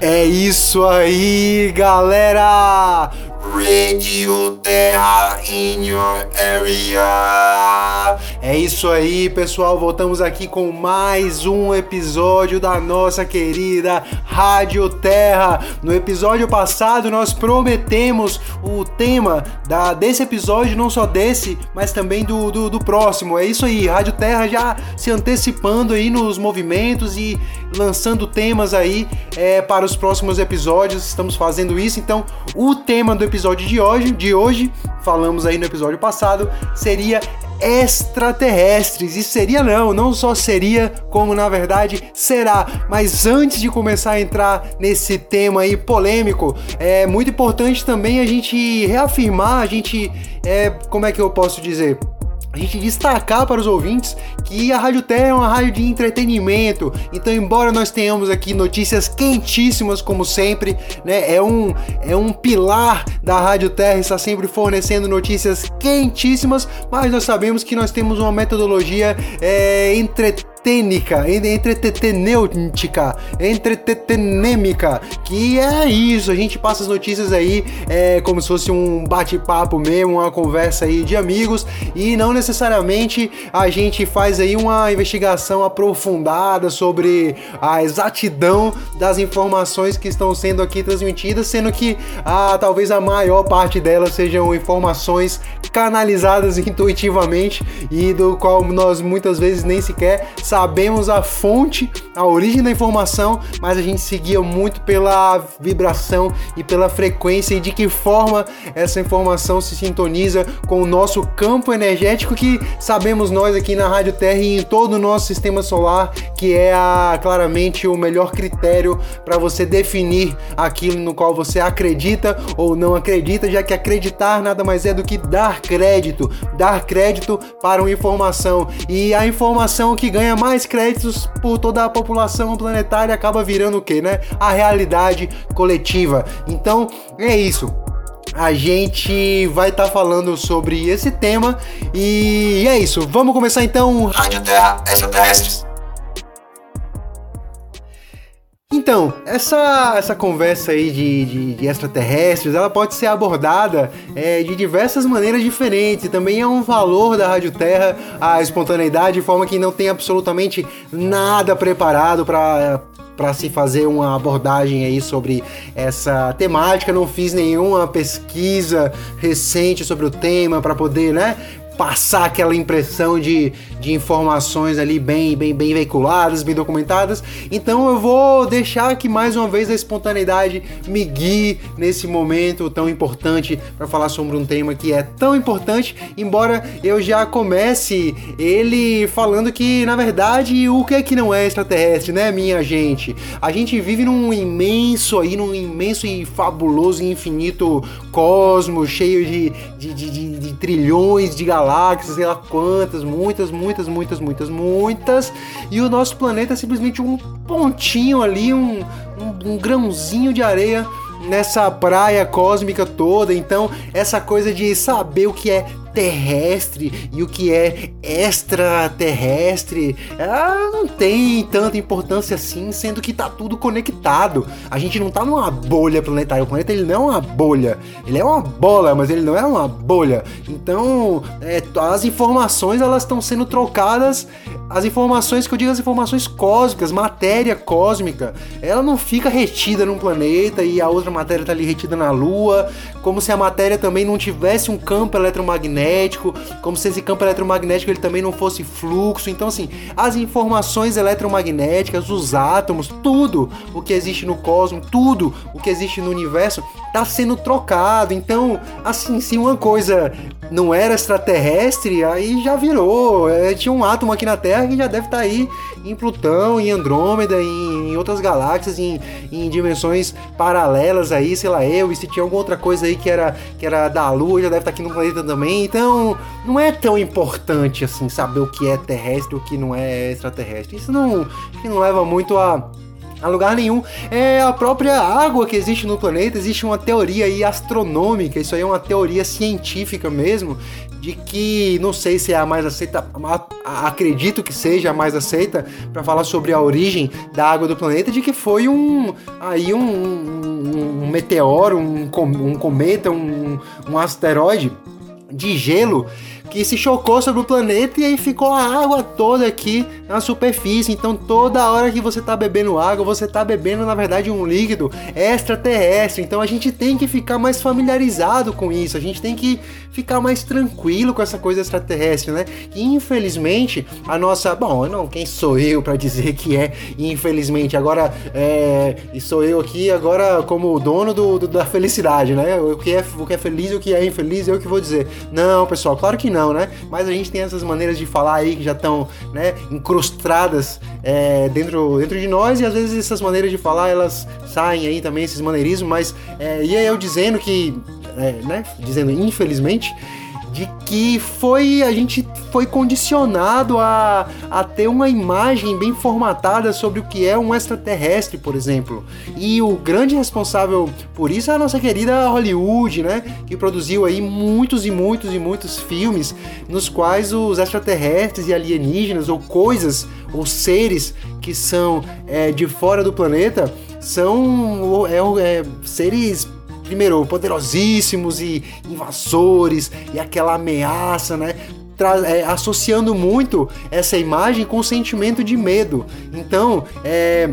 É isso aí, galera! Radio Terra in your area. É isso aí, pessoal. Voltamos aqui com mais um episódio da nossa querida Rádio Terra. No episódio passado, nós prometemos o tema da, desse episódio, não só desse, mas também do, do, do próximo. É isso aí, Rádio Terra já se antecipando aí nos movimentos e lançando temas aí é, para os próximos episódios. Estamos fazendo isso. Então, o tema do episódio de hoje, de hoje, falamos aí no episódio passado, seria extraterrestres. E seria não, não só seria, como na verdade será. Mas antes de começar a entrar nesse tema aí polêmico, é muito importante também a gente reafirmar, a gente, é, como é que eu posso dizer? A gente destacar para os ouvintes que a Rádio Terra é uma rádio de entretenimento. Então, embora nós tenhamos aqui notícias quentíssimas, como sempre, né? É um, é um pilar da Rádio Terra, está sempre fornecendo notícias quentíssimas, mas nós sabemos que nós temos uma metodologia é, entretenimento entretênica, entretenêutica, entretenêmica, que é isso, a gente passa as notícias aí é, como se fosse um bate-papo mesmo, uma conversa aí de amigos e não necessariamente a gente faz aí uma investigação aprofundada sobre a exatidão das informações que estão sendo aqui transmitidas, sendo que a, talvez a maior parte delas sejam informações canalizadas intuitivamente e do qual nós muitas vezes nem sequer sabemos a fonte, a origem da informação, mas a gente seguia muito pela vibração e pela frequência e de que forma essa informação se sintoniza com o nosso campo energético que sabemos nós aqui na Rádio Terra e em todo o nosso sistema solar, que é a, claramente o melhor critério para você definir aquilo no qual você acredita ou não acredita, já que acreditar nada mais é do que dar crédito, dar crédito para uma informação. E a informação que ganha mais créditos por toda a população planetária acaba virando o que, né? A realidade coletiva. Então, é isso a gente vai estar tá falando sobre esse tema e é isso. Vamos começar então. Rádio Terra Extraterrestres. Então, essa, essa conversa aí de, de, de extraterrestres, ela pode ser abordada é, de diversas maneiras diferentes. Também é um valor da Rádio Terra a espontaneidade, de forma que não tem absolutamente nada preparado para para se fazer uma abordagem aí sobre essa temática. Não fiz nenhuma pesquisa recente sobre o tema para poder, né, passar aquela impressão de, de informações ali bem, bem, bem veiculadas, bem documentadas. Então eu vou deixar que mais uma vez a espontaneidade me guie nesse momento tão importante para falar sobre um tema que é tão importante, embora eu já comece ele falando que na verdade o que é que não é extraterrestre, né, minha gente? A gente vive num imenso aí, num imenso e fabuloso e infinito cosmos cheio de, de, de, de, de trilhões de galáxias galáxias, sei lá quantas, muitas, muitas, muitas, muitas, muitas. E o nosso planeta é simplesmente um pontinho ali, um, um, um grãozinho de areia nessa praia cósmica toda. Então, essa coisa de saber o que é terrestre e o que é extraterrestre ah, não tem tanta importância assim, sendo que tá tudo conectado. A gente não tá numa bolha planetária. O planeta ele não é uma bolha, ele é uma bola, mas ele não é uma bolha. Então, é, as informações elas estão sendo trocadas. As informações que eu digo, as informações cósmicas, matéria cósmica, ela não fica retida num planeta e a outra matéria tá ali retida na Lua, como se a matéria também não tivesse um campo eletromagnético eletromagnético, como se esse campo eletromagnético ele também não fosse fluxo. Então, assim, as informações eletromagnéticas, os átomos, tudo o que existe no cosmos, tudo o que existe no universo está sendo trocado. Então, assim, se uma coisa não era extraterrestre, aí já virou. É, tinha um átomo aqui na Terra que já deve estar tá aí em Plutão, em Andrômeda, em, em outras galáxias, em, em, dimensões paralelas aí, sei lá eu, e se tinha alguma outra coisa aí que era, que era da Lua, já deve estar tá aqui no planeta também. Então, não é tão importante assim saber o que é terrestre e o que não é extraterrestre. Isso não, não leva muito a a lugar nenhum. É a própria água que existe no planeta. Existe uma teoria aí astronômica, isso aí é uma teoria científica mesmo, de que não sei se é a mais aceita, acredito que seja a mais aceita para falar sobre a origem da água do planeta, de que foi um aí um, um, um meteoro, um, um cometa, um, asteroide de gelo que se chocou sobre o planeta e aí ficou a água toda aqui na superfície. Então toda hora que você está bebendo água, você está bebendo na verdade um líquido extraterrestre. Então a gente tem que ficar mais familiarizado com isso. A gente tem que ficar mais tranquilo com essa coisa extraterrestre, né? E infelizmente a nossa, bom, não, quem sou eu para dizer que é infelizmente agora é, e sou eu aqui agora como dono do, do, da felicidade, né? O que é o que é feliz e o que é infeliz eu que vou dizer. Não, pessoal, claro que não né? Mas a gente tem essas maneiras de falar aí que já estão, né, incrustadas é, dentro, dentro de nós e às vezes essas maneiras de falar elas saem aí também, esses maneirismos, mas é, e eu dizendo que, é, né, dizendo infelizmente, de que foi a gente foi condicionado a, a ter uma imagem bem formatada sobre o que é um extraterrestre, por exemplo. E o grande responsável por isso é a nossa querida Hollywood, né? Que produziu aí muitos e muitos e muitos filmes nos quais os extraterrestres e alienígenas ou coisas ou seres que são é, de fora do planeta são é, é, seres primeiro, poderosíssimos e invasores e aquela ameaça, né? É, associando muito essa imagem com o sentimento de medo. Então, é,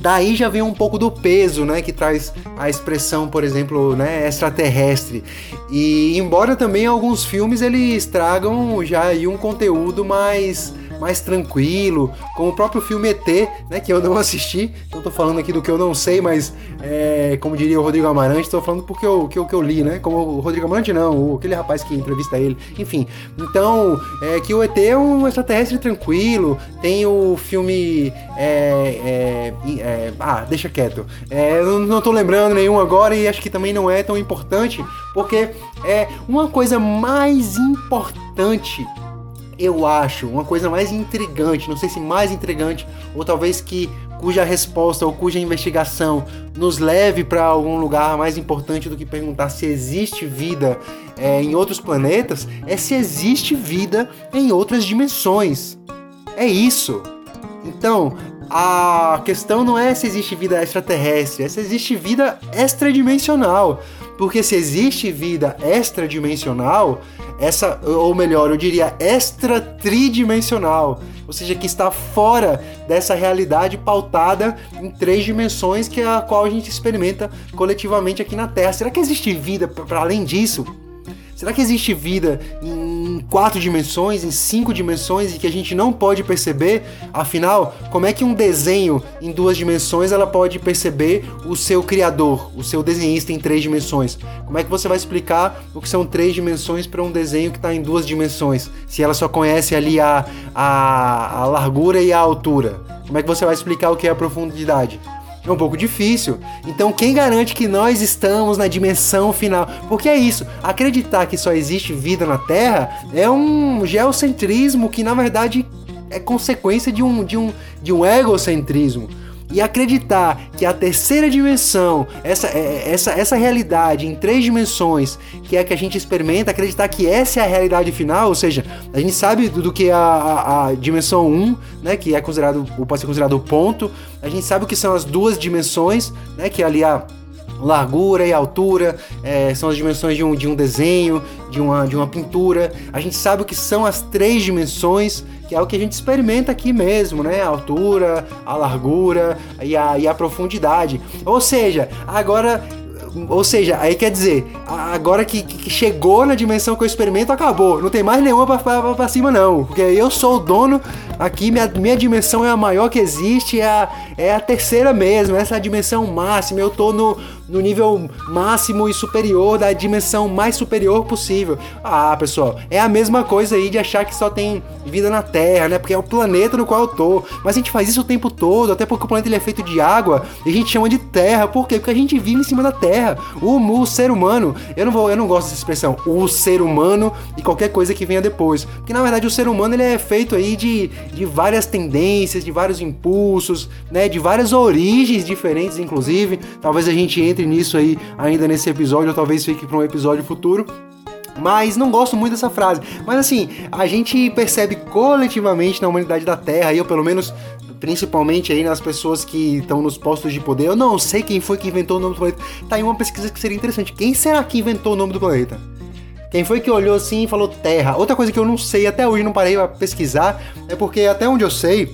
daí já vem um pouco do peso, né, que traz a expressão, por exemplo, né, extraterrestre. E embora também alguns filmes eles tragam já um conteúdo mais mais tranquilo, como o próprio filme ET, né, que eu não assisti, então tô falando aqui do que eu não sei, mas é, como diria o Rodrigo Amarante, tô falando porque eu, que, que eu li, né, como o Rodrigo Amarante não, aquele rapaz que entrevista ele, enfim, então, é, que o ET é um extraterrestre tranquilo, tem o filme, é, é, é ah, deixa quieto, é, não, tô lembrando nenhum agora e acho que também não é tão importante, porque é uma coisa mais importante eu acho, uma coisa mais intrigante, não sei se mais intrigante, ou talvez que cuja resposta ou cuja investigação nos leve para algum lugar mais importante do que perguntar se existe vida é, em outros planetas, é se existe vida em outras dimensões. É isso. Então, a questão não é se existe vida extraterrestre, é se existe vida extradimensional. Porque se existe vida extradimensional, essa, ou melhor, eu diria extra tridimensional, ou seja, que está fora dessa realidade pautada em três dimensões que é a qual a gente experimenta coletivamente aqui na Terra. Será que existe vida para além disso? Será que existe vida em quatro dimensões, em cinco dimensões e que a gente não pode perceber? Afinal, como é que um desenho em duas dimensões ela pode perceber o seu criador, o seu desenhista em três dimensões? Como é que você vai explicar o que são três dimensões para um desenho que está em duas dimensões? Se ela só conhece ali a, a, a largura e a altura? Como é que você vai explicar o que é a profundidade? É um pouco difícil. Então, quem garante que nós estamos na dimensão final? Porque é isso, acreditar que só existe vida na Terra é um geocentrismo que na verdade é consequência de um, de um, de um egocentrismo e acreditar que a terceira dimensão, essa, é, é, essa, essa realidade em três dimensões, que é a que a gente experimenta, acreditar que essa é a realidade final, ou seja, a gente sabe do, que a, a, a, dimensão 1, né, que é considerado, pode ser considerado o ponto, a gente sabe o que são as duas dimensões, né, que é ali a largura e altura, é, são as dimensões de um, de um desenho, de uma, de uma pintura. A gente sabe o que são as três dimensões, que é o que a gente experimenta aqui mesmo, né? A altura, a largura e a, e a profundidade. Ou seja, agora ou seja, aí quer dizer, agora que, que, chegou na dimensão que eu experimento, acabou. Não tem mais nenhuma pra, pra, pra cima, não. Porque eu sou o dono aqui, minha, minha dimensão é a maior que existe, é a, é a terceira mesmo, essa é a dimensão máxima. Eu tô no, no nível máximo e superior da dimensão mais superior possível. Ah, pessoal, é a mesma coisa aí de achar que só tem vida na Terra, né? Porque é o planeta no qual eu tô. Mas a gente faz isso o tempo todo, até porque o planeta ele é feito de água e a gente chama de Terra. Por quê? Porque a gente vive em cima da Terra. O, o ser humano, eu não vou, eu não gosto dessa expressão, o ser humano e qualquer coisa que venha depois. Porque na verdade o ser humano ele é feito aí de, de várias tendências, de vários impulsos, né, de várias origens diferentes, inclusive. Talvez a gente entre nisso aí ainda nesse episódio, ou talvez fique para um episódio futuro. Mas não gosto muito dessa frase. Mas assim, a gente percebe coletivamente na humanidade da Terra, eu pelo menos principalmente aí nas pessoas que estão nos postos de poder. Eu não sei quem foi que inventou o nome do planeta. Tá aí uma pesquisa que seria interessante. Quem será que inventou o nome do planeta? Quem foi que olhou assim e falou Terra? Outra coisa que eu não sei, até hoje não parei pra pesquisar, é porque até onde eu sei,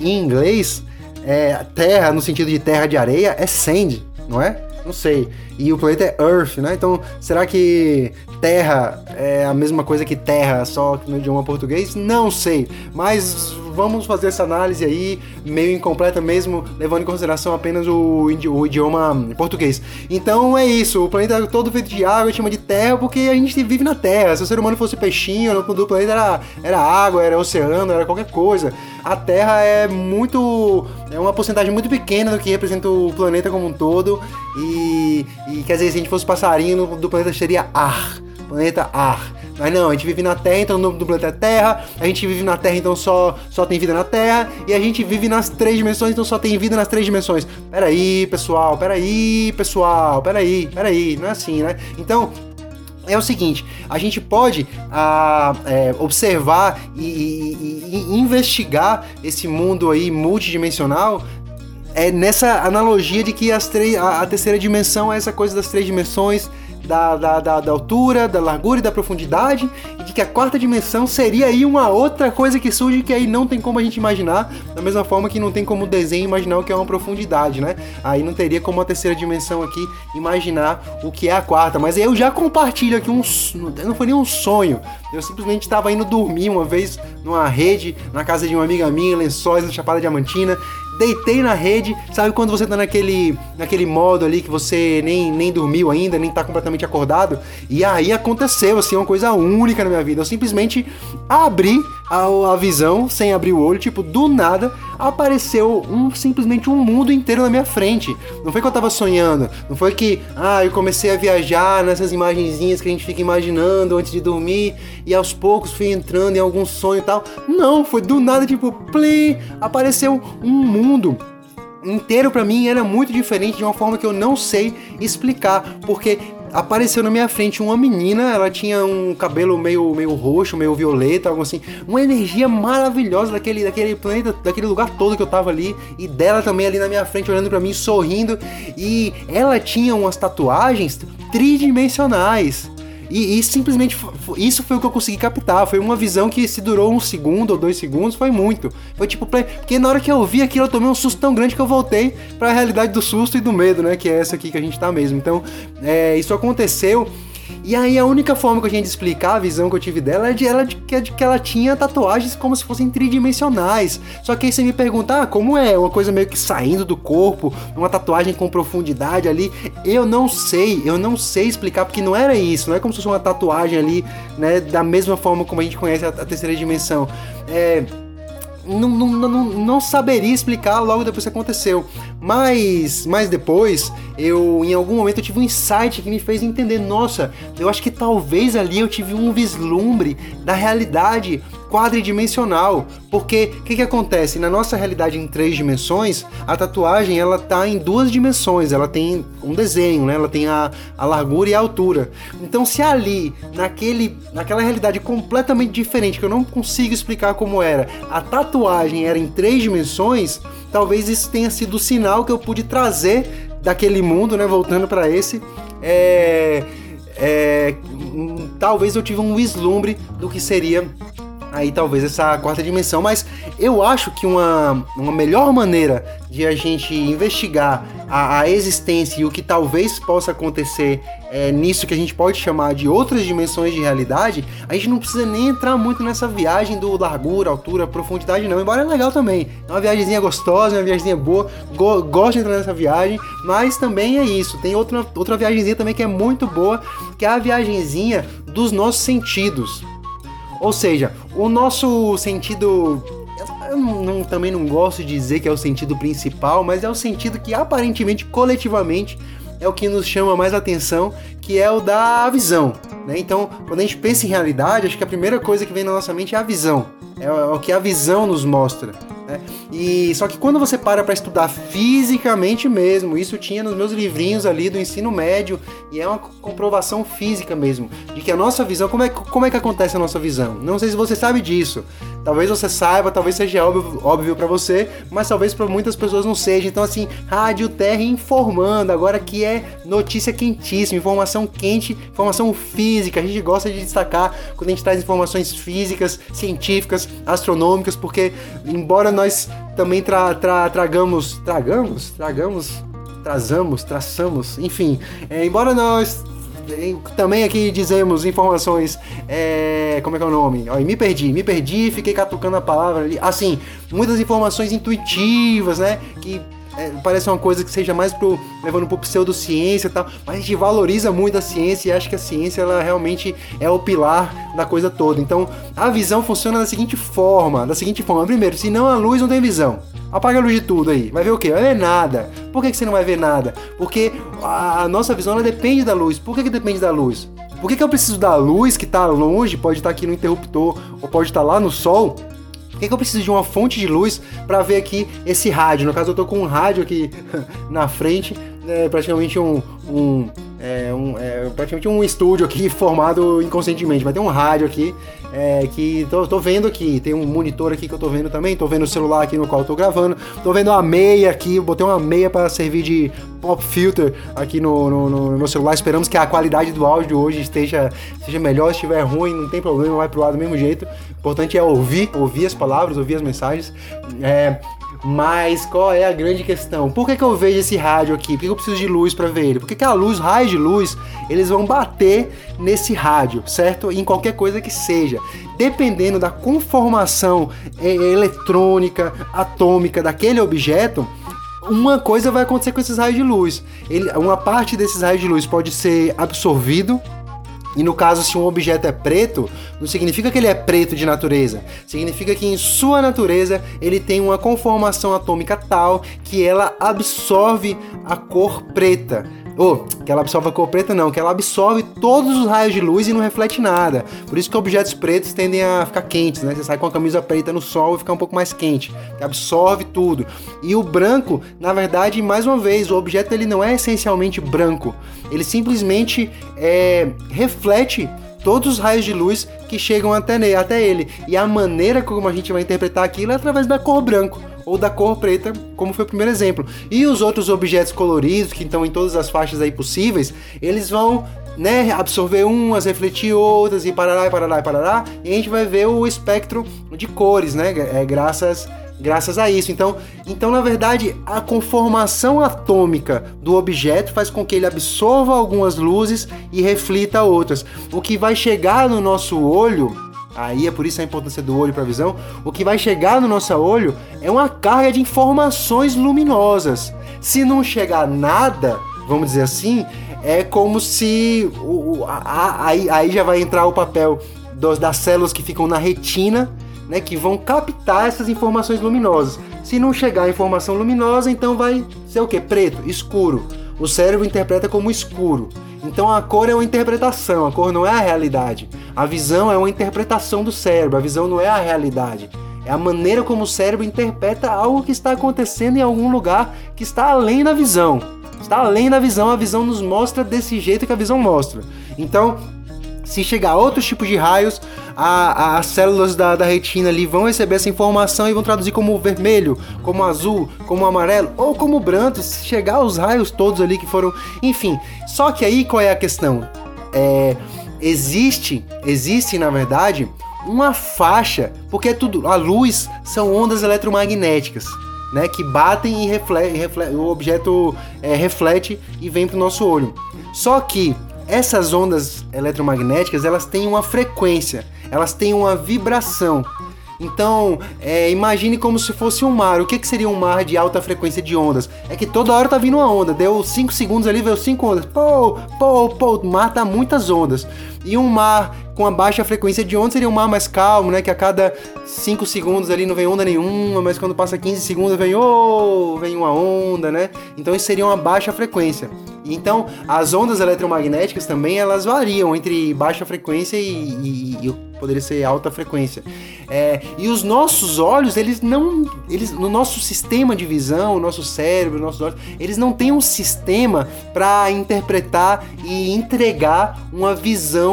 em inglês, é, terra no sentido de terra de areia é sand, não é? Não sei. E o planeta é Earth, né? Então, será que Terra é a mesma coisa que Terra, só no idioma português? Não sei. Mas vamos fazer essa análise aí, meio incompleta mesmo, levando em consideração apenas o, o idioma português. Então é isso, o planeta é todo feito de água, chama de terra, porque a gente vive na terra. Se o ser humano fosse peixinho, do planeta era, era água, era oceano, era qualquer coisa. A terra é muito. é uma porcentagem muito pequena do que representa o planeta como um todo. E, e quer dizer, se a gente fosse passarinho, do planeta seria ar. Planeta ar. Mas não, a gente vive na Terra, então o nome do planeta é Terra. A gente vive na Terra, então só, só tem vida na Terra. E a gente vive nas três dimensões, então só tem vida nas três dimensões. Peraí, pessoal, peraí, pessoal, peraí, peraí. Não é assim, né? Então, é o seguinte: a gente pode ah, é, observar e, e, e, investigar esse mundo aí multidimensional é nessa analogia de que as três, a, a terceira dimensão é essa coisa das três dimensões da, da, da, da, altura, da largura e da profundidade, e de que a quarta dimensão seria aí uma outra coisa que surge que aí não tem como a gente imaginar, da mesma forma que não tem como o desenho imaginar o que é uma profundidade, né? Aí não teria como a terceira dimensão aqui imaginar o que é a quarta, mas eu já compartilho aqui um. Não foi nem um sonho, eu simplesmente estava indo dormir uma vez numa rede, na casa de uma amiga minha, Lençóis, na Chapada Diamantina, deitei na rede, sabe quando você tá naquele, naquele modo ali que você nem, nem dormiu ainda, nem tá completamente acordado? E aí aconteceu, assim, uma coisa única na minha vida. Eu simplesmente abri a, visão sem abrir o olho, tipo, do nada apareceu um simplesmente um mundo inteiro na minha frente. Não foi que eu tava sonhando, não foi que, ah, eu comecei a viajar nessas imagenzinhas que a gente fica imaginando antes de dormir e aos poucos fui entrando em algum sonho e tal. Não, foi do nada, tipo, play, apareceu um mundo inteiro para mim era muito diferente de uma forma que eu não sei explicar, porque apareceu na minha frente uma menina, ela tinha um cabelo meio, meio roxo, meio violeta, algo assim, uma energia maravilhosa daquele, daquele planeta, daquele lugar todo que eu tava ali, e dela também ali na minha frente, olhando para mim, sorrindo, e ela tinha umas tatuagens tridimensionais. E, e, simplesmente isso foi o que eu consegui captar. Foi uma visão que se durou um segundo ou dois segundos, foi muito. Foi tipo, porque na hora que eu vi aquilo, eu tomei um susto tão grande que eu voltei para a realidade do susto e do medo, né? Que é essa aqui que a gente tá mesmo. Então, é, isso aconteceu. E aí a única forma que a gente explicar a visão que eu tive dela é de, ela, de, de que ela tinha tatuagens como se fossem tridimensionais. Só que aí você me pergunta, ah, como é? Uma coisa meio que saindo do corpo, uma tatuagem com profundidade ali. Eu não sei, eu não sei explicar, porque não era isso, não é como se fosse uma tatuagem ali, né? Da mesma forma como a gente conhece a, a terceira dimensão. É não, não, não, não saberia explicar logo depois que aconteceu. Mas, mas depois, eu em algum momento eu tive um insight que me fez entender, nossa, eu acho que talvez ali eu tive um vislumbre da realidade quadridimensional. Porque o que, que acontece? Na nossa realidade em três dimensões, a tatuagem ela tá em duas dimensões. Ela tem um desenho, né? Ela tem a, a largura e a altura. Então, se ali, naquele, naquela realidade completamente diferente, que eu não consigo explicar como era, a tatuagem era em três dimensões, talvez isso tenha sido o sinal que eu pude trazer daquele mundo, né? Voltando para esse. É, é, talvez eu tive um vislumbre do que seria aí talvez essa quarta dimensão, mas eu acho que uma, uma melhor maneira de a gente investigar a, a existência e o que talvez possa acontecer é, nisso que a gente pode chamar de outras dimensões de realidade, a gente não precisa nem entrar muito nessa viagem do largura, altura, profundidade, não, embora é legal também. É uma viagemzinha gostosa, uma viagemzinha boa, go, gosto de entrar nessa viagem, mas também é isso. Tem outra, outra viagemzinha também que é muito boa, que é a viagemzinha dos nossos sentidos. Ou seja, o nosso sentido. Eu não, também não gosto de dizer que é o sentido principal, mas é o sentido que aparentemente, coletivamente, é o que nos chama mais atenção, que é o da visão. Né? Então, quando a gente pensa em realidade, acho que a primeira coisa que vem na nossa mente é a visão. é, é o que a visão nos mostra. Né? E só que quando você para para estudar fisicamente mesmo, isso tinha nos meus livrinhos ali do ensino médio e é uma comprovação física mesmo de que a nossa visão, como é, como é que acontece a nossa visão? Não sei se você sabe disso. Talvez você saiba, talvez seja óbvio, óbvio para você, mas talvez para muitas pessoas não seja. Então assim, Rádio Terra informando agora que é notícia quentíssima, informação quente, informação física. A gente gosta de destacar quando a gente traz informações físicas, científicas, astronômicas, porque embora nós também tra, tra, tragamos, tragamos, tragamos, trazamos, traçamos, enfim, é, embora nós também aqui dizemos informações. É, como é que é o nome? Ó, me perdi, me perdi, fiquei catucando a palavra ali. Assim, muitas informações intuitivas, né? Que é, parece uma coisa que seja mais pro, levando pro pseudociência e tal, mas a gente valoriza muito a ciência e acha que a ciência ela realmente é o pilar da coisa toda. Então, a visão funciona da seguinte forma, da seguinte forma. Primeiro, se não a luz não tem visão. Apaga a luz de tudo aí. Vai ver o quê? Vai ver nada. Por que, que você não vai ver nada? Porque a, nossa visão depende da luz. Por que, que depende da luz? Por que, que eu preciso da luz que está longe, pode estar tá aqui no interruptor ou pode estar tá lá no sol? que, que eu preciso de uma fonte de luz para ver aqui esse rádio? No caso, eu tô com um rádio aqui na frente, é praticamente um, um, é, um é, praticamente um estúdio aqui formado inconscientemente. Vai ter um rádio aqui é, que tô, tô, vendo aqui. Tem um monitor aqui que eu tô vendo também. Tô vendo o celular aqui no qual eu tô gravando. Tô vendo uma meia aqui. Botei uma meia para servir de pop filter aqui no, no, no, meu celular. Esperamos que a qualidade do áudio hoje esteja, seja melhor. Se estiver ruim, não tem problema, vai pro ar do mesmo jeito. O importante é ouvir, ouvir as palavras, ouvir as mensagens. É, mas qual é a grande questão? Por que, que eu vejo esse rádio aqui? Por que eu preciso de luz para ver ele? Porque que a luz, raios de luz, eles vão bater nesse rádio, certo? Em qualquer coisa que seja. Dependendo da conformação é, eletrônica, atômica daquele objeto, uma coisa vai acontecer com esses raios de luz. Ele, uma parte desses raios de luz pode ser absorvido e no caso, se um objeto é preto, não significa que ele é preto de natureza. Significa que em sua natureza ele tem uma conformação atômica tal que ela absorve a cor preta. Ou, oh, que ela absorve a cor preta, não, que ela absorve todos os raios de luz e não reflete nada. Por isso que objetos pretos tendem a ficar quentes, né? Você sai com a camisa preta no sol e fica um pouco mais quente, que absorve tudo. E o branco, na verdade, mais uma vez, o objeto ele não é essencialmente branco, ele simplesmente é, reflete todos os raios de luz que chegam até, até ele. E a maneira como a gente vai interpretar aquilo é através da cor branco ou da cor preta, como foi o primeiro exemplo. E os outros objetos coloridos, que estão em todas as faixas aí possíveis, eles vão né, absorver umas, refletir outras e parará e parará e parará, e a gente vai ver o espectro de cores, né, é, graças graças a isso. Então, então, na verdade, a conformação atômica do objeto faz com que ele absorva algumas luzes e reflita outras. O que vai chegar no nosso olho Aí é por isso a importância do olho para a visão. O que vai chegar no nosso olho é uma carga de informações luminosas. Se não chegar nada, vamos dizer assim, é como se o, a, a, aí, já vai entrar o papel dos, das células que ficam na retina, né, que vão captar essas informações luminosas. Se não chegar a informação luminosa, então vai ser o que? Preto, escuro. O cérebro interpreta como escuro. Então a cor é uma interpretação, a cor não é a realidade. A visão é uma interpretação do cérebro, a visão não é a realidade. É a maneira como o cérebro interpreta algo que está acontecendo em algum lugar que está além da visão. Está além da visão, a visão nos mostra desse jeito que a visão mostra. Então, se chegar outros tipos de raios, a, a, as células da, da, retina ali vão receber essa informação e vão traduzir como vermelho, como azul, como amarelo ou como branco. Se chegar os raios todos ali que foram. Enfim. Só que aí qual é a questão? É, existe, existe na verdade, uma faixa, porque é tudo. A luz são ondas eletromagnéticas. Né, que batem e reflete, reflete o objeto é, reflete e vem para o nosso olho. Só que essas ondas eletromagnéticas elas têm uma frequência, elas têm uma vibração. Então, é, imagine como se fosse um mar. O que, que seria um mar de alta frequência de ondas? É que toda hora tá vindo uma onda. Deu 5 segundos ali, veio 5 ondas. Pô, pô, pô, tá muitas ondas. E um mar com a baixa frequência de onda seria um mar mais calmo, né? Que a cada 5 segundos ali não vem onda nenhuma, mas quando passa 15 segundos vem, oh, vem uma onda, né? Então isso seria uma baixa frequência. Então, as ondas eletromagnéticas também elas variam entre baixa frequência e, e, e poderia ser alta frequência. É, e os nossos olhos, eles não, eles no nosso sistema de visão, o nosso cérebro, nossos olhos, eles não têm um sistema para interpretar e entregar uma visão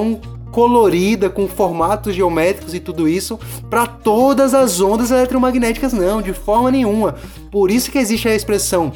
colorida, com formatos geométricos e tudo isso, para todas as ondas eletromagnéticas, não, de forma nenhuma. Por isso que existe a expressão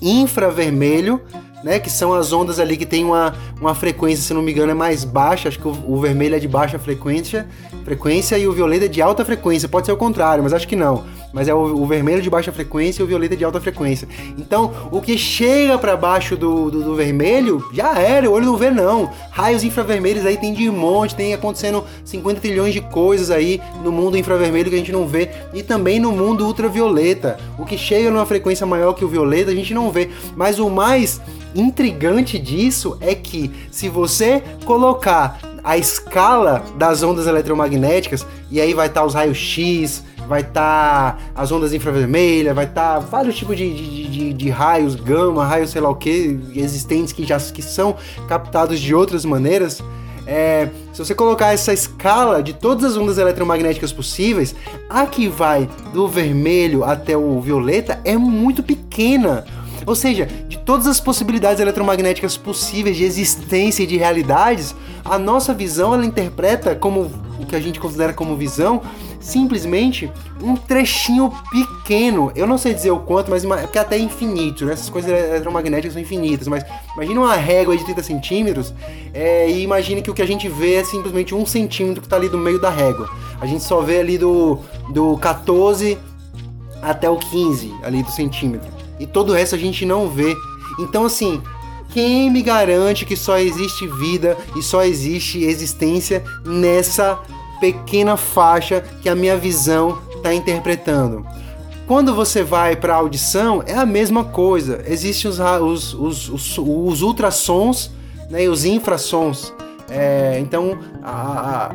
infravermelho né? Que são as ondas ali que tem uma, uma frequência, se não me engano, é mais baixa. Acho que o, o vermelho é de baixa frequência, frequência e o violeta é de alta frequência. Pode ser o contrário, mas acho que não. Mas é o, o vermelho de baixa frequência e o violeta de alta frequência. Então, o que chega para baixo do, do, do, vermelho já era, o olho não vê não. Raios infravermelhos aí tem de monte, tem acontecendo 50 trilhões de coisas aí no mundo infravermelho que a gente não vê e também no mundo ultravioleta. O que chega numa frequência maior que o violeta a gente não vê, mas o mais intrigante disso é que se você colocar a escala das ondas eletromagnéticas, e aí vai estar tá os raios X, vai estar tá as ondas infravermelhas, vai estar tá vários tipos de, de, de, de, raios, gama, raios sei lá o que, existentes que já que são captados de outras maneiras. É, se você colocar essa escala de todas as ondas eletromagnéticas possíveis, a que vai do vermelho até o violeta é muito pequena. Ou seja, de todas as possibilidades eletromagnéticas possíveis de existência e de realidades, a nossa visão ela interpreta como o que a gente considera como visão simplesmente um trechinho pequeno. Eu não sei dizer o quanto, mas é porque até infinito, né? Essas coisas eletromagnéticas são infinitas, mas imagine uma régua de 30 centímetros é, e imagine que o que a gente vê é simplesmente um centímetro que está ali do meio da régua. A gente só vê ali do, do 14 até o 15 ali do centímetro e todo o resto a gente não vê. Então, assim, quem me garante que só existe vida e só existe existência nessa pequena faixa que a minha visão está interpretando? Quando você vai para a audição, é a mesma coisa. Existem os, os, os, os, os ultrassons né, e os infrassons. É, então, a,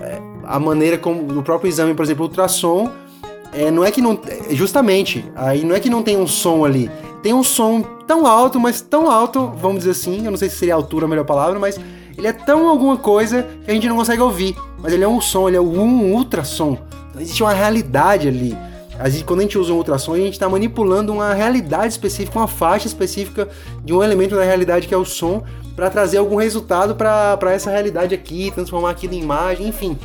a, a maneira como no próprio exame, por exemplo, ultrassom, é, não é que não. Justamente, aí não é que não tem um som ali tem um som tão alto, mas tão alto, vamos dizer assim, eu não sei se seria altura a melhor palavra, mas ele é tão alguma coisa que a gente não consegue ouvir. Mas ele é um som, ele é um ultrassom. Então existe uma realidade ali. quando a gente usa um ultrassom, a gente está manipulando uma realidade específica, uma faixa específica de um elemento da realidade que é o som, para trazer algum resultado para essa realidade aqui, transformar aquilo em imagem, enfim.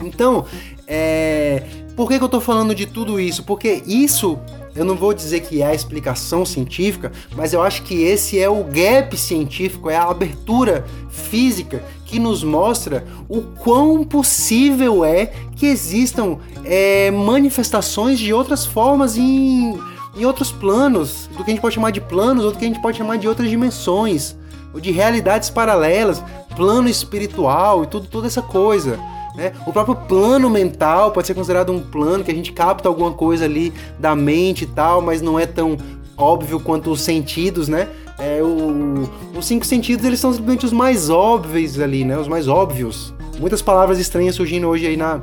Então, é... por que, que eu estou falando de tudo isso? Porque isso eu não vou dizer que é a explicação científica, mas eu acho que esse é o gap científico, é a abertura física que nos mostra o quão possível é que existam é, manifestações de outras formas em, em outros planos, do que a gente pode chamar de planos, ou do que a gente pode chamar de outras dimensões, ou de realidades paralelas, plano espiritual e tudo, toda essa coisa. Né? O próprio plano mental pode ser considerado um plano que a gente capta alguma coisa ali da mente e tal, mas não é tão óbvio quanto os sentidos, né? É, o, os cinco sentidos eles são simplesmente os mais óbvios ali, né? Os mais óbvios. Muitas palavras estranhas surgindo hoje aí na,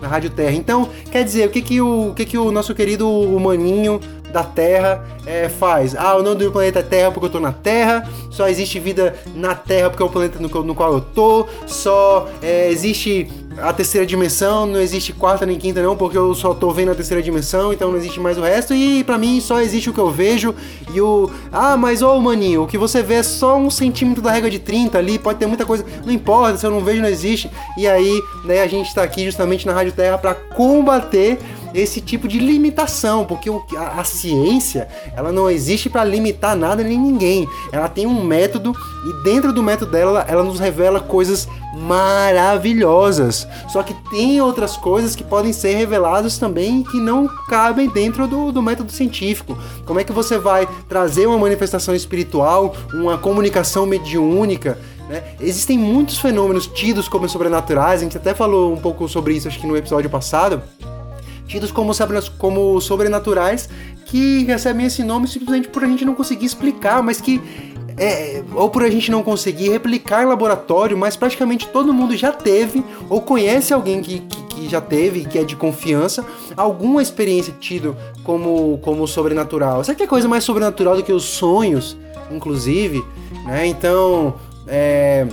na Rádio Terra. Então, quer dizer, o que que o, o, que que o nosso querido humaninho da Terra é, faz. Ah, o nome do planeta é Terra porque eu tô na Terra, só existe vida na Terra porque é o planeta no, no qual eu tô, só é, existe a terceira dimensão, não existe quarta nem quinta não, porque eu só tô vendo a terceira dimensão, então não existe mais o resto, e para mim só existe o que eu vejo, e o... Ah, mas ô maninho, o que você vê é só um centímetro da regra de 30 ali, pode ter muita coisa, não importa, se eu não vejo não existe, e aí, né, a gente tá aqui justamente na Rádio Terra para combater esse tipo de limitação, porque a, a ciência ela não existe para limitar nada nem ninguém. Ela tem um método e dentro do método dela ela nos revela coisas maravilhosas. Só que tem outras coisas que podem ser reveladas também que não cabem dentro do, do método científico. Como é que você vai trazer uma manifestação espiritual, uma comunicação mediúnica? Né? Existem muitos fenômenos tidos como sobrenaturais, a gente até falou um pouco sobre isso acho que no episódio passado tidos como, como sobrenaturais, que recebem esse nome simplesmente por a gente não conseguir explicar, mas que é, ou por a gente não conseguir replicar em laboratório, mas praticamente todo mundo já teve ou conhece alguém que, que, que já teve, que é de confiança, alguma experiência tido como, como sobrenatural. Sabe que é coisa mais sobrenatural do que os sonhos, inclusive? Né? Então, é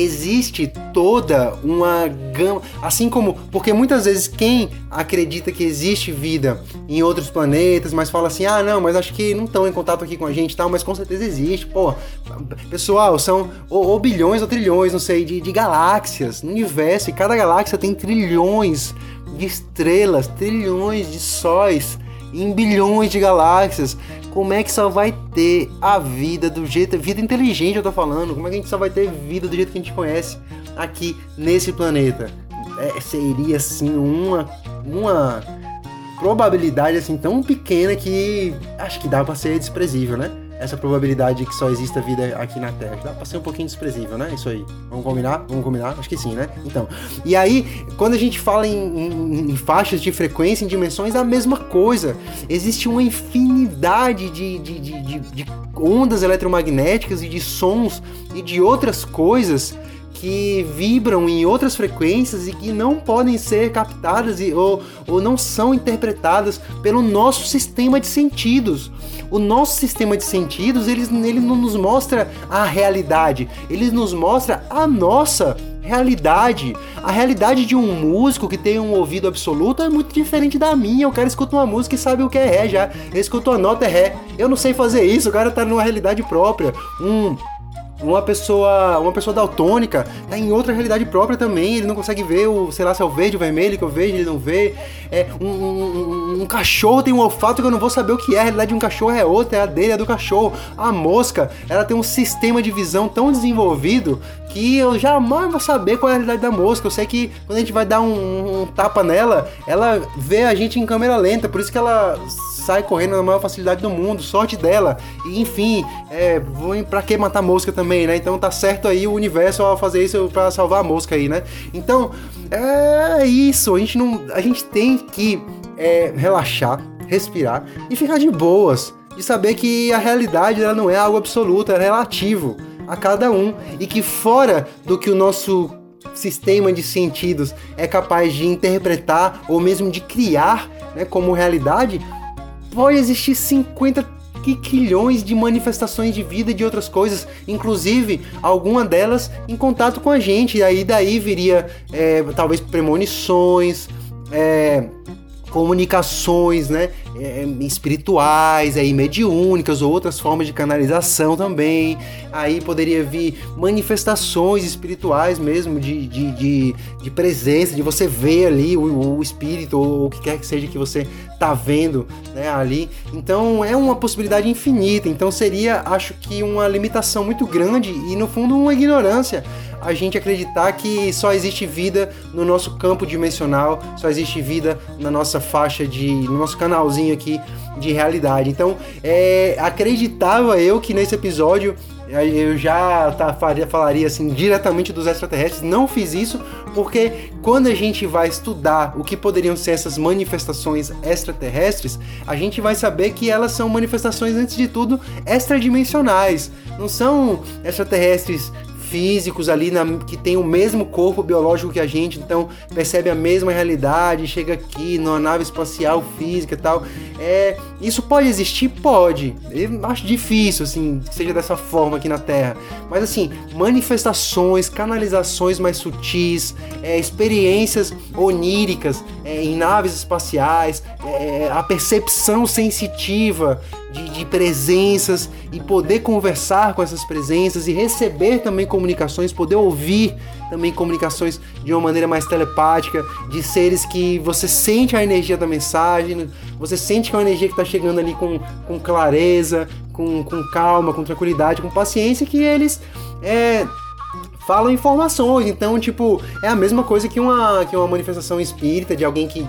existe toda uma gama, assim como porque muitas vezes quem acredita que existe vida em outros planetas, mas fala assim: "Ah, não, mas acho que não estão em contato aqui com a gente", tal, mas com certeza existe. Pô, pessoal, são ou, ou bilhões ou trilhões, não sei, de, de galáxias no universo, e cada galáxia tem trilhões de estrelas, trilhões de sóis em bilhões de galáxias. Como é que só vai ter a vida do jeito. Vida inteligente, eu tô falando. Como é que a gente só vai ter vida do jeito que a gente conhece aqui nesse planeta? É, seria assim uma. Uma probabilidade assim tão pequena que acho que dá para ser desprezível, né? Essa probabilidade de que só exista vida aqui na Terra. Dá pra ser um pouquinho desprezível, né? Isso aí. Vamos combinar? Vamos combinar? Acho que sim, né? Então. E aí, quando a gente fala em, em, em faixas de frequência, em dimensões, é a mesma coisa. Existe uma infinidade de, de, de, de ondas eletromagnéticas e de sons e de outras coisas que vibram em outras frequências e que não podem ser captadas e, ou, ou não são interpretadas pelo nosso sistema de sentidos. O nosso sistema de sentidos ele, ele não nos mostra a realidade, ele nos mostra a nossa realidade. A realidade de um músico que tem um ouvido absoluto é muito diferente da minha. O cara escuta uma música e sabe o que é ré já. Ele escuta uma nota é ré. Eu não sei fazer isso, o cara tá numa realidade própria. Um uma pessoa, uma pessoa daltônica tá em outra realidade própria também, ele não consegue ver o, sei lá, se é o verde ou vermelho que eu vejo, ele não vê. É, um, um, um, cachorro tem um olfato que eu não vou saber o que é, a realidade de um cachorro é outra, é a dele, é do cachorro. A mosca, ela tem um sistema de visão tão desenvolvido que eu jamais vou saber qual é a realidade da mosca. Eu sei que quando a gente vai dar um, um tapa nela, ela vê a gente em câmera lenta, por isso que ela sai correndo na maior facilidade do mundo, sorte dela. E enfim, é, pra que matar mosca também, né? Então tá certo aí o universo ao fazer isso para salvar a mosca aí, né? Então, é isso, a gente não. A gente tem que é, relaxar, respirar e ficar de boas. De saber que a realidade ela não é algo absoluto, é relativo a cada um e que fora do que o nosso sistema de sentidos é capaz de interpretar ou mesmo de criar né, como realidade, pode existir 50 quilhões de manifestações de vida e de outras coisas, inclusive alguma delas em contato com a gente. E aí daí viria é, talvez premonições, é, comunicações, né? É, espirituais, aí mediúnicas ou outras formas de canalização também. Aí poderia vir manifestações espirituais mesmo, de, de, de, de presença, de você ver ali o, o, espírito ou o que quer que seja que você tá vendo né, ali. Então é uma possibilidade infinita. Então seria, acho que, uma limitação muito grande e no fundo uma ignorância a gente acreditar que só existe vida no nosso campo dimensional, só existe vida na nossa faixa de. no nosso canalzinho aqui de realidade. Então, é, acreditava eu que nesse episódio eu já tá, faria, falaria assim diretamente dos extraterrestres. Não fiz isso porque quando a gente vai estudar o que poderiam ser essas manifestações extraterrestres, a gente vai saber que elas são manifestações, antes de tudo, extradimensionais. Não são extraterrestres físicos ali na, que tem o mesmo corpo biológico que a gente, então percebe a mesma realidade, chega aqui numa nave espacial física e tal. É, isso pode existir? Pode. Eu acho difícil, assim, que seja dessa forma aqui na Terra. Mas, assim, manifestações, canalizações mais sutis, é, experiências oníricas é, em naves espaciais, é, a percepção sensitiva de, de, presenças e poder conversar com essas presenças e receber também comunicações, poder ouvir também comunicações de uma maneira mais telepática, de seres que você sente a energia da mensagem, você sente que é uma energia que está chegando ali com, com clareza, com, com calma, com tranquilidade, com paciência, que eles é, falam informações. Então, tipo, é a mesma coisa que uma, que uma manifestação espírita de alguém que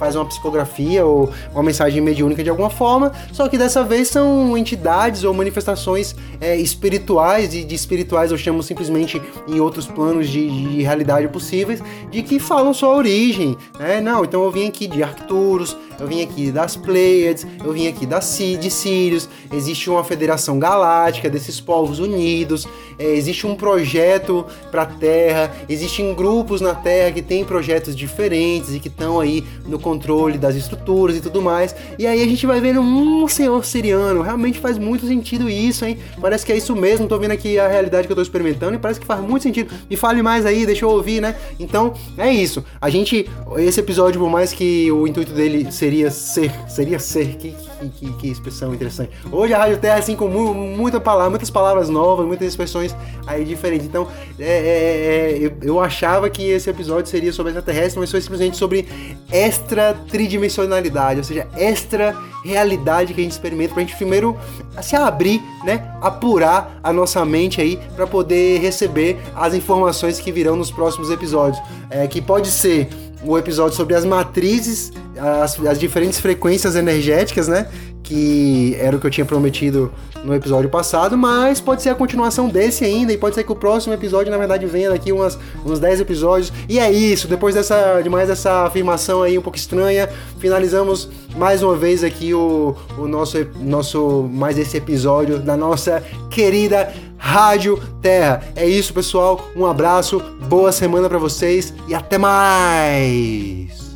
faz uma psicografia ou uma mensagem mediúnica de alguma forma, só que dessa vez são entidades ou manifestações é, espirituais, e de espirituais eu chamo simplesmente em outros planos de, de realidade possíveis, de que falam sua origem, né? Não, então eu vim aqui de Arcturus, eu vim aqui das Pleiades, eu vim aqui da de Sirius, existe uma federação galáctica desses povos unidos, é, existe um projeto para a Terra, existem grupos na Terra que têm projetos diferentes e que estão aí no controle das estruturas e tudo mais. E aí a gente vai vendo um senhor siriano, realmente faz muito sentido isso, hein? Parece que é isso mesmo, tô vendo aqui a realidade que eu tô experimentando e parece que faz muito sentido. Me fale mais aí, deixa eu ouvir, né? Então, é isso. A gente esse episódio, por mais que o intuito dele seria ser, seria ser, que, que, que expressão interessante. Hoje a Rádio Terra, assim, com mu muita palavra, muitas palavras novas, muitas expressões aí diferentes. Então, é, é, é, eu, eu, achava que esse episódio seria sobre extraterrestre, mas foi simplesmente sobre extra tridimensionalidade, ou seja, extra realidade que a gente experimenta pra gente primeiro se abrir, né, apurar a nossa mente aí para poder receber as informações que virão nos próximos episódios, é, que pode ser o episódio sobre as matrizes, as, as diferentes frequências energéticas, né? que era o que eu tinha prometido no episódio passado, mas pode ser a continuação desse ainda, e pode ser que o próximo episódio, na verdade, venha daqui umas, uns 10 episódios. E é isso, depois dessa, de mais essa afirmação aí um pouco estranha, finalizamos mais uma vez aqui o, o nosso, nosso mais esse episódio da nossa querida Rádio Terra. É isso, pessoal. Um abraço, boa semana para vocês e até mais.